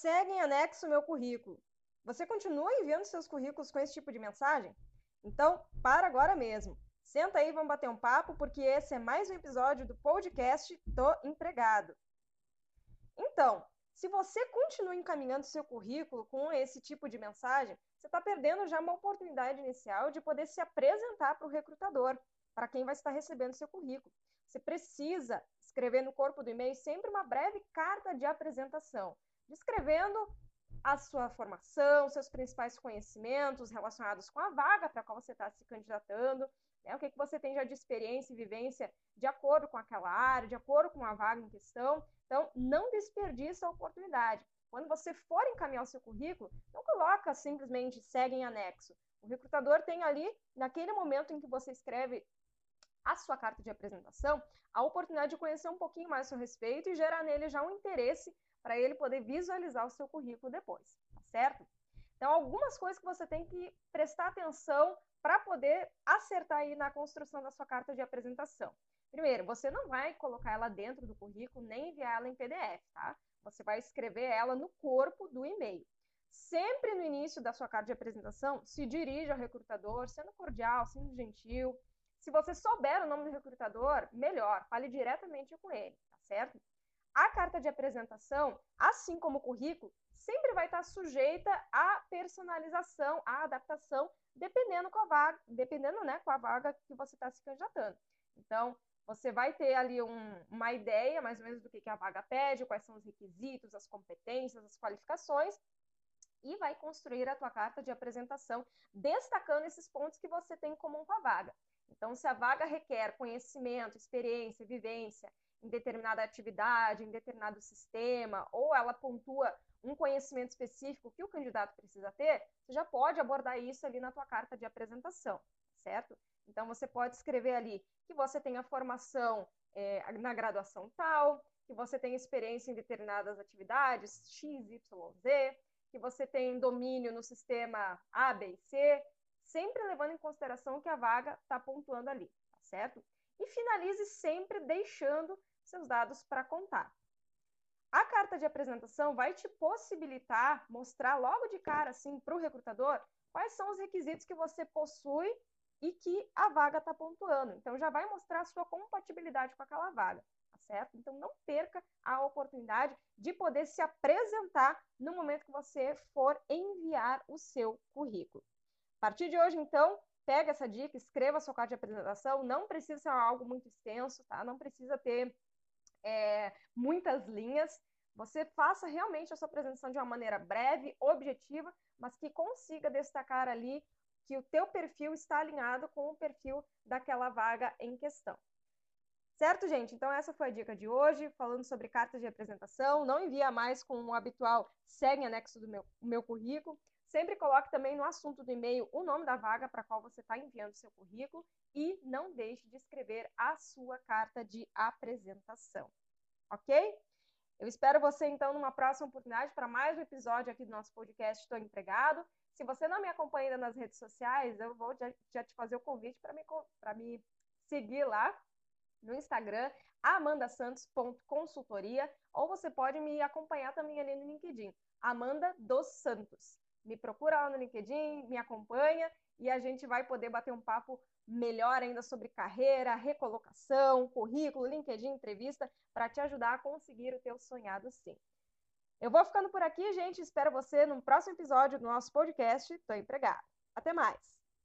Segue em anexo meu currículo. Você continua enviando seus currículos com esse tipo de mensagem? Então, para agora mesmo. Senta aí, vamos bater um papo, porque esse é mais um episódio do podcast Tô Empregado. Então, se você continua encaminhando seu currículo com esse tipo de mensagem, você está perdendo já uma oportunidade inicial de poder se apresentar para o recrutador, para quem vai estar recebendo seu currículo. Você precisa escrever no corpo do e-mail sempre uma breve carta de apresentação, descrevendo a sua formação, seus principais conhecimentos relacionados com a vaga para a qual você está se candidatando, né? o que, que você tem já de experiência e vivência de acordo com aquela área, de acordo com a vaga em questão. Então, não desperdice a oportunidade. Quando você for encaminhar o seu currículo, não coloca simplesmente segue em anexo. O recrutador tem ali, naquele momento em que você escreve a sua carta de apresentação, a oportunidade de conhecer um pouquinho mais a seu respeito e gerar nele já um interesse para ele poder visualizar o seu currículo depois, tá certo? Então, algumas coisas que você tem que prestar atenção para poder acertar aí na construção da sua carta de apresentação. Primeiro, você não vai colocar ela dentro do currículo nem enviar ela em PDF, tá? Você vai escrever ela no corpo do e-mail. Sempre no início da sua carta de apresentação, se dirija ao recrutador, sendo cordial, sendo gentil. Se você souber o nome do recrutador, melhor, fale diretamente com ele, tá certo? A carta de apresentação, assim como o currículo, sempre vai estar sujeita à personalização, à adaptação, dependendo com a vaga, dependendo, né, com a vaga que você está se candidatando. Então, você vai ter ali um, uma ideia mais ou menos do que, que a vaga pede, quais são os requisitos, as competências, as qualificações, e vai construir a tua carta de apresentação, destacando esses pontos que você tem em comum com a vaga. Então, se a vaga requer conhecimento, experiência, vivência em determinada atividade, em determinado sistema, ou ela pontua um conhecimento específico que o candidato precisa ter, você já pode abordar isso ali na tua carta de apresentação, certo? Então, você pode escrever ali que você tenha formação é, na graduação tal, que você tenha experiência em determinadas atividades, X, Y, Z, que você tem domínio no sistema A, B e C, sempre levando em consideração que a vaga está pontuando ali, tá certo? E finalize sempre deixando seus dados para contar. A carta de apresentação vai te possibilitar mostrar logo de cara, assim, para o recrutador, quais são os requisitos que você possui e que a vaga está pontuando. Então, já vai mostrar a sua compatibilidade com aquela vaga, tá certo? Então, não perca a oportunidade de poder se apresentar no momento que você for enviar o seu currículo. A partir de hoje, então, pega essa dica, escreva a sua carta de apresentação. Não precisa ser algo muito extenso, tá? Não precisa ter é, muitas linhas. Você faça realmente a sua apresentação de uma maneira breve, objetiva, mas que consiga destacar ali que o teu perfil está alinhado com o perfil daquela vaga em questão. Certo, gente? Então essa foi a dica de hoje, falando sobre cartas de apresentação. Não envia mais com o habitual segue anexo do meu, meu currículo. Sempre coloque também no assunto do e-mail o nome da vaga para qual você está enviando seu currículo e não deixe de escrever a sua carta de apresentação. Ok? Eu espero você então numa próxima oportunidade para mais um episódio aqui do nosso podcast Estou Empregado. Se você não me acompanha ainda nas redes sociais, eu vou já, já te fazer o convite para me, me seguir lá no Instagram, amandasantos.consultoria, ou você pode me acompanhar também ali no LinkedIn, Amanda dos Santos. Me procura lá no LinkedIn, me acompanha e a gente vai poder bater um papo melhor ainda sobre carreira, recolocação, currículo, LinkedIn, entrevista, para te ajudar a conseguir o teu sonhado sim. Eu vou ficando por aqui, gente. Espero você no próximo episódio do nosso podcast Tô Empregado. Até mais!